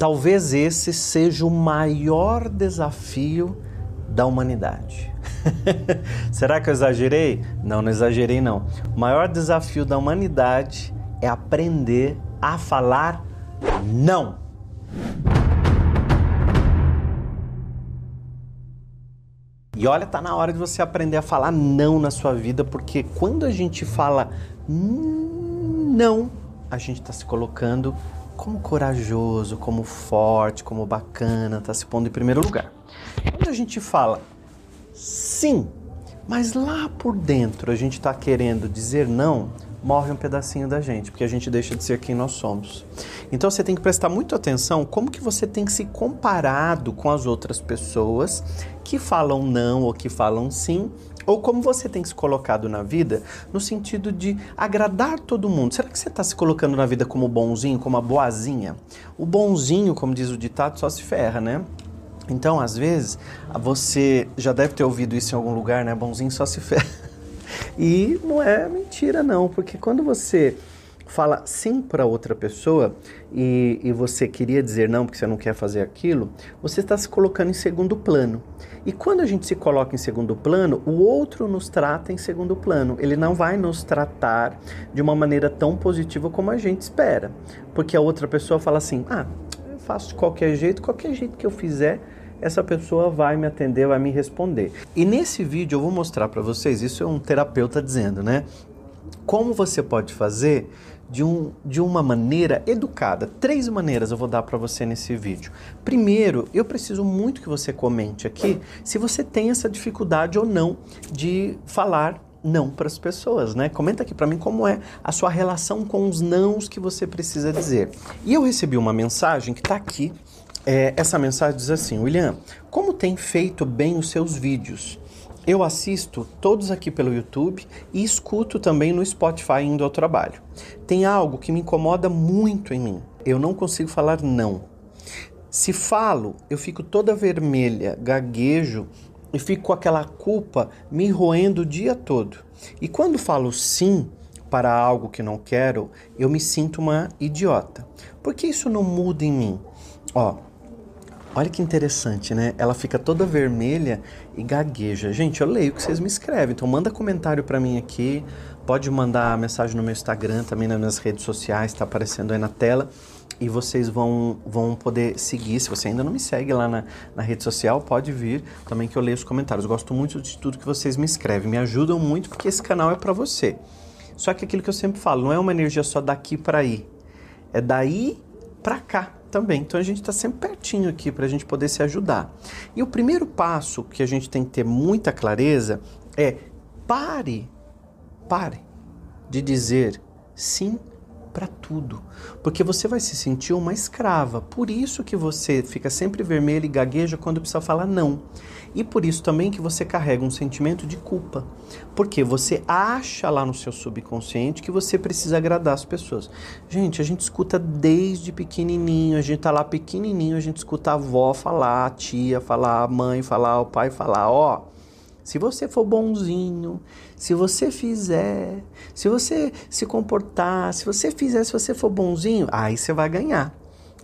Talvez esse seja o maior desafio da humanidade. Será que eu exagerei? Não, não exagerei não. O maior desafio da humanidade é aprender a falar não. E olha, tá na hora de você aprender a falar não na sua vida, porque quando a gente fala não, a gente está se colocando como corajoso, como forte, como bacana, está se pondo em primeiro lugar. Quando a gente fala sim, mas lá por dentro a gente está querendo dizer não, morre um pedacinho da gente, porque a gente deixa de ser quem nós somos. Então você tem que prestar muito atenção como que você tem se comparado com as outras pessoas que falam não ou que falam sim, ou como você tem se colocado na vida no sentido de agradar todo mundo. Será que você está se colocando na vida como bonzinho, como a boazinha? O bonzinho, como diz o ditado, só se ferra, né? Então, às vezes, você já deve ter ouvido isso em algum lugar, né? Bonzinho só se ferra. E não é mentira, não, porque quando você fala sim para outra pessoa e, e, você queria dizer não porque você não quer fazer aquilo, você está se colocando em segundo plano. E quando a gente se coloca em segundo plano, o outro nos trata em segundo plano. Ele não vai nos tratar de uma maneira tão positiva como a gente espera. Porque a outra pessoa fala assim: ah, eu faço de qualquer jeito, qualquer jeito que eu fizer essa pessoa vai me atender, vai me responder. E nesse vídeo eu vou mostrar para vocês, isso é um terapeuta dizendo, né? Como você pode fazer de, um, de uma maneira educada. Três maneiras eu vou dar para você nesse vídeo. Primeiro, eu preciso muito que você comente aqui se você tem essa dificuldade ou não de falar não para as pessoas, né? Comenta aqui para mim como é a sua relação com os nãos que você precisa dizer. E eu recebi uma mensagem que está aqui é, essa mensagem diz assim: William, como tem feito bem os seus vídeos? Eu assisto todos aqui pelo YouTube e escuto também no Spotify indo ao trabalho. Tem algo que me incomoda muito em mim. Eu não consigo falar não. Se falo, eu fico toda vermelha, gaguejo e fico com aquela culpa me roendo o dia todo. E quando falo sim para algo que não quero, eu me sinto uma idiota. Por que isso não muda em mim? Ó, Olha que interessante, né? Ela fica toda vermelha e gagueja. Gente, eu leio o que vocês me escrevem, então manda comentário para mim aqui. Pode mandar mensagem no meu Instagram, também nas minhas redes sociais, tá aparecendo aí na tela. E vocês vão, vão poder seguir. Se você ainda não me segue lá na, na rede social, pode vir também que eu leio os comentários. gosto muito de tudo que vocês me escrevem. Me ajudam muito porque esse canal é para você. Só que aquilo que eu sempre falo, não é uma energia só daqui para aí. É daí para cá também. Então a gente está sempre pertinho aqui para a gente poder se ajudar. E o primeiro passo que a gente tem que ter muita clareza é pare, pare de dizer sim para tudo, porque você vai se sentir uma escrava. Por isso que você fica sempre vermelho e gagueja quando precisa falar não. E por isso também que você carrega um sentimento de culpa, porque você acha lá no seu subconsciente que você precisa agradar as pessoas. Gente, a gente escuta desde pequenininho, a gente tá lá pequenininho, a gente escuta a avó falar, a tia falar, a mãe falar, o pai falar, ó, oh, se você for bonzinho, se você fizer, se você se comportar, se você fizer, se você for bonzinho, aí você vai ganhar.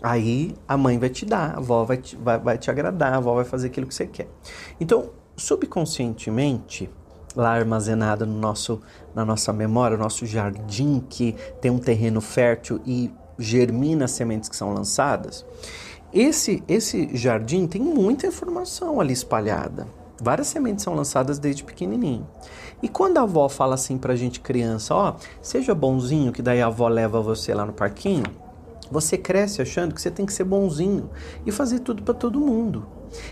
Aí a mãe vai te dar, a avó vai te, vai, vai te agradar, a avó vai fazer aquilo que você quer. Então, subconscientemente, lá armazenada no nosso, na nossa memória, nosso jardim que tem um terreno fértil e germina as sementes que são lançadas, esse, esse jardim tem muita informação ali espalhada. Várias sementes são lançadas desde pequenininho. E quando a avó fala assim pra gente criança, ó, seja bonzinho, que daí a avó leva você lá no parquinho, você cresce achando que você tem que ser bonzinho e fazer tudo para todo mundo.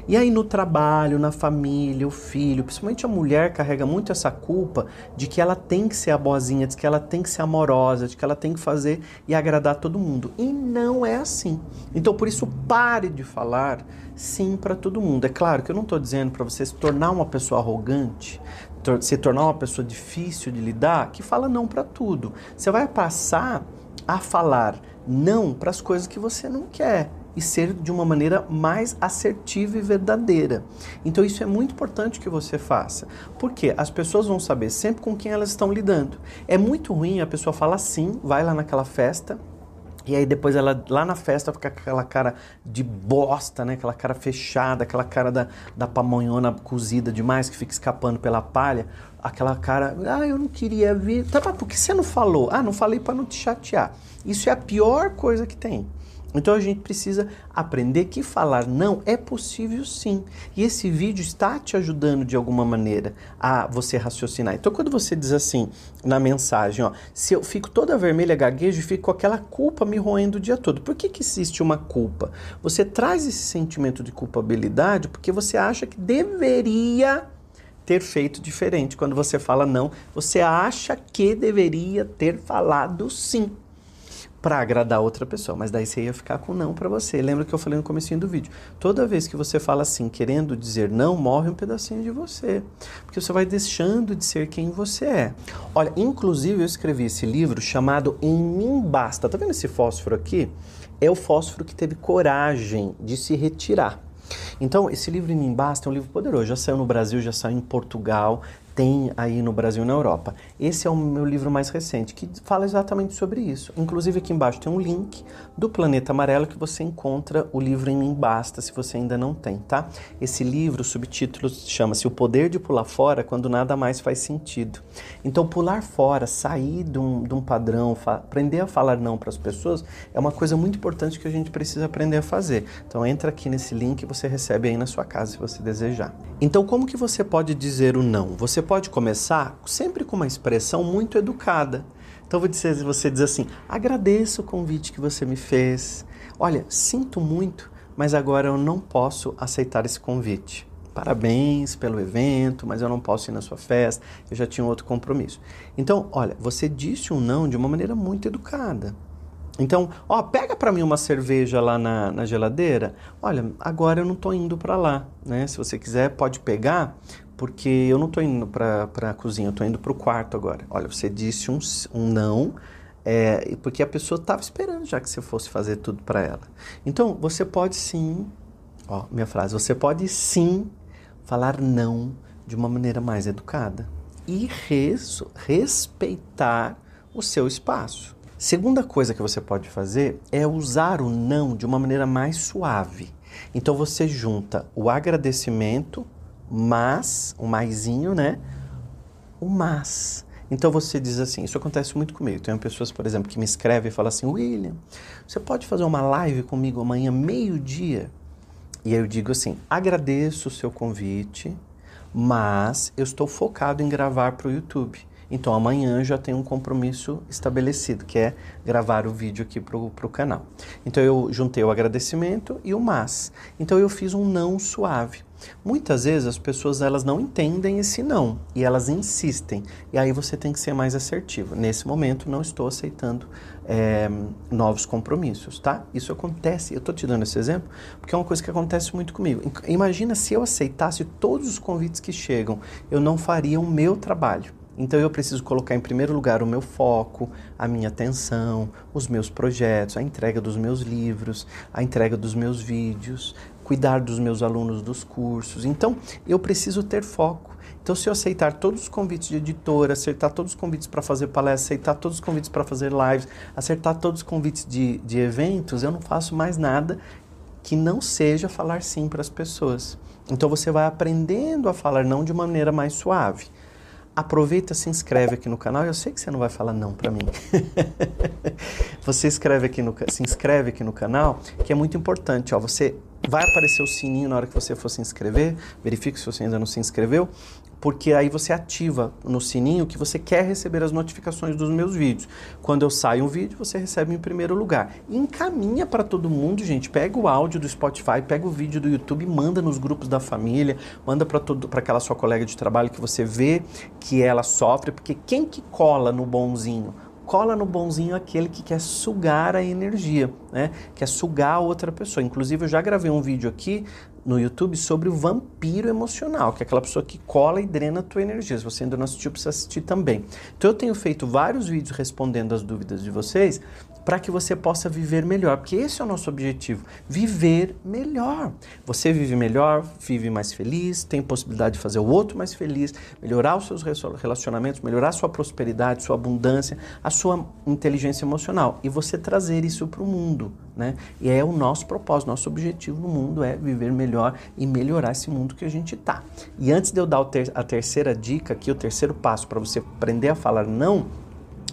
E aí no trabalho, na família, o filho, principalmente a mulher carrega muito essa culpa de que ela tem que ser a boazinha, de que ela tem que ser amorosa, de que ela tem que fazer e agradar todo mundo. E não é assim. Então por isso pare de falar sim para todo mundo. É claro que eu não estou dizendo para você se tornar uma pessoa arrogante, se tornar uma pessoa difícil de lidar, que fala não para tudo. Você vai passar a falar não para as coisas que você não quer e ser de uma maneira mais assertiva e verdadeira. Então isso é muito importante que você faça, porque as pessoas vão saber sempre com quem elas estão lidando. É muito ruim a pessoa falar sim, vai lá naquela festa, E aí depois ela lá na festa fica com aquela cara de bosta, né? Aquela cara fechada, aquela cara da, da pamonhona cozida demais que fica escapando pela palha. Aquela cara, ah, eu não queria vir. Tá, mas por que você não falou? Ah, não falei para não te chatear. Isso é a pior coisa que tem. Então a gente precisa aprender que falar não é possível sim. E esse vídeo está te ajudando de alguma maneira a você raciocinar. Então quando você diz assim na mensagem, ó, se eu fico toda vermelha, gaguejo e fico com aquela culpa me roendo o dia todo. Por que, que existe uma culpa? Você traz esse sentimento de culpabilidade porque você acha que deveria ter feito diferente. Quando você fala não, você acha que deveria ter falado sim para agradar outra pessoa, mas daí você ia ficar com não para você. Lembra que eu falei no comecinho do vídeo? Toda vez que você fala assim, querendo dizer não, morre um pedacinho de você, porque você vai deixando de ser quem você é. Olha, inclusive eu escrevi esse livro chamado Em mim basta. Tá vendo esse fósforo aqui? É o fósforo que teve coragem de se retirar. Então, esse livro em mim basta é um livro poderoso. Já saiu no Brasil, já saiu em Portugal, tem aí no Brasil e na Europa. Esse é o meu livro mais recente, que fala exatamente sobre isso. Inclusive aqui embaixo tem um link do Planeta Amarelo que você encontra o livro em mim basta, se você ainda não tem, tá? Esse livro, o subtítulo chama-se O Poder de Pular Fora Quando Nada Mais Faz Sentido. Então, pular fora, sair de um, de um padrão, aprender a falar não para as pessoas é uma coisa muito importante que a gente precisa aprender a fazer. Então, entra aqui nesse link e você recebe aí na sua casa, se você desejar. Então, como que você pode dizer o não? Você pode começar sempre com uma expressão muito educada. Então vou dizer, você diz assim: agradeço o convite que você me fez. Olha, sinto muito, mas agora eu não posso aceitar esse convite. Parabéns pelo evento, mas eu não posso ir na sua festa, eu já tinha outro compromisso. Então, olha, você disse um não de uma maneira muito educada. Então, ó, pega para mim uma cerveja lá na, na, geladeira. Olha, agora eu não tô indo para lá, né? Se você quiser, pode pegar, porque eu não estou indo para a cozinha, eu estou indo para o quarto agora. Olha, você disse um, um não, é, porque a pessoa estava esperando já que você fosse fazer tudo para ela. Então, você pode sim, ó, minha frase, você pode sim falar não de uma maneira mais educada e res, respeitar o seu espaço. Segunda coisa que você pode fazer é usar o não de uma maneira mais suave. Então você junta o agradecimento mas, o maisinho, né? O mas. Então você diz assim, isso acontece muito comigo. Tem pessoas, por exemplo, que me escrevem e falam assim, William, você pode fazer uma live comigo amanhã, meio-dia? E aí eu digo assim, agradeço o seu convite, mas eu estou focado em gravar para o YouTube. Então amanhã já tem um compromisso estabelecido, que é gravar o vídeo aqui para o canal. Então eu juntei o agradecimento e o mas. Então eu fiz um não suave. Muitas vezes as pessoas elas não entendem esse não e elas insistem. E aí você tem que ser mais assertivo. Nesse momento não estou aceitando é, novos compromissos, tá? Isso acontece. Eu estou te dando esse exemplo porque é uma coisa que acontece muito comigo. Imagina se eu aceitasse todos os convites que chegam, eu não faria o meu trabalho. Então eu preciso colocar em primeiro lugar o meu foco, a minha atenção, os meus projetos, a entrega dos meus livros, a entrega dos meus vídeos, cuidar dos meus alunos dos cursos. Então, eu preciso ter foco. Então, se eu aceitar todos os convites de editora, aceitar todos os convites para fazer palestra, aceitar todos os convites para fazer lives, acertar todos os convites de, de eventos, eu não faço mais nada que não seja falar sim para as pessoas. Então, você vai aprendendo a falar não de maneira mais suave aproveita, se inscreve aqui no canal. Eu sei que você não vai falar não para mim. você escreve aqui no, se inscreve aqui no canal, que é muito importante. Ó, você vai aparecer o sininho na hora que você for se inscrever. Verifique se você ainda não se inscreveu porque aí você ativa no sininho que você quer receber as notificações dos meus vídeos. Quando eu saio um vídeo, você recebe em primeiro lugar. Encaminha para todo mundo, gente. Pega o áudio do Spotify, pega o vídeo do YouTube, manda nos grupos da família, manda para para aquela sua colega de trabalho que você vê que ela sofre, porque quem que cola no bonzinho? Cola no bonzinho aquele que quer sugar a energia, né? Quer sugar a outra pessoa. Inclusive, eu já gravei um vídeo aqui no YouTube sobre o vampiro emocional, que é aquela pessoa que cola e drena a tua energia. Se você ainda não assistiu, precisa assistir também. Então eu tenho feito vários vídeos respondendo as dúvidas de vocês para que você possa viver melhor, porque esse é o nosso objetivo, viver melhor. Você vive melhor, vive mais feliz, tem possibilidade de fazer o outro mais feliz, melhorar os seus relacionamentos, melhorar sua prosperidade, sua abundância, a sua inteligência emocional e você trazer isso para o mundo, né? E é o nosso propósito, nosso objetivo no mundo é viver melhor e melhorar esse mundo que a gente tá. E antes de eu dar a terceira dica aqui, o terceiro passo para você aprender a falar não,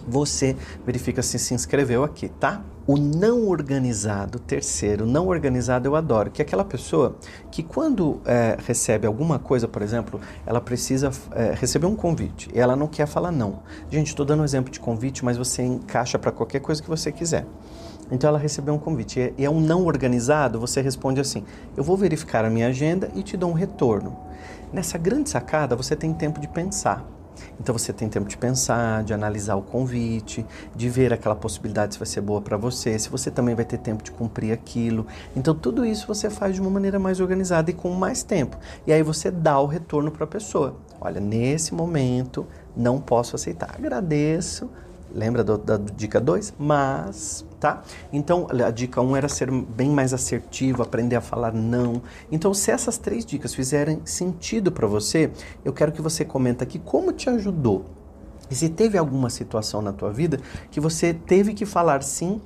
você verifica se se inscreveu aqui, tá? O não organizado, terceiro, não organizado eu adoro, que é aquela pessoa que quando é, recebe alguma coisa, por exemplo, ela precisa é, receber um convite e ela não quer falar não. Gente, estou dando um exemplo de convite, mas você encaixa para qualquer coisa que você quiser. Então ela recebeu um convite e é um não organizado, você responde assim: eu vou verificar a minha agenda e te dou um retorno. Nessa grande sacada, você tem tempo de pensar. Então você tem tempo de pensar, de analisar o convite, de ver aquela possibilidade se vai ser boa para você, se você também vai ter tempo de cumprir aquilo. Então tudo isso você faz de uma maneira mais organizada e com mais tempo. E aí você dá o retorno para a pessoa. Olha, nesse momento não posso aceitar. Agradeço, Lembra do, da dica 2? Mas, tá? Então, a dica 1 um era ser bem mais assertivo, aprender a falar não. Então, se essas três dicas fizerem sentido para você, eu quero que você comenta aqui como te ajudou. E se teve alguma situação na tua vida que você teve que falar sim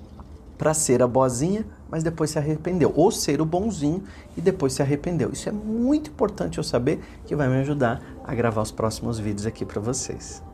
para ser a boazinha, mas depois se arrependeu, ou ser o bonzinho e depois se arrependeu. Isso é muito importante eu saber que vai me ajudar a gravar os próximos vídeos aqui para vocês.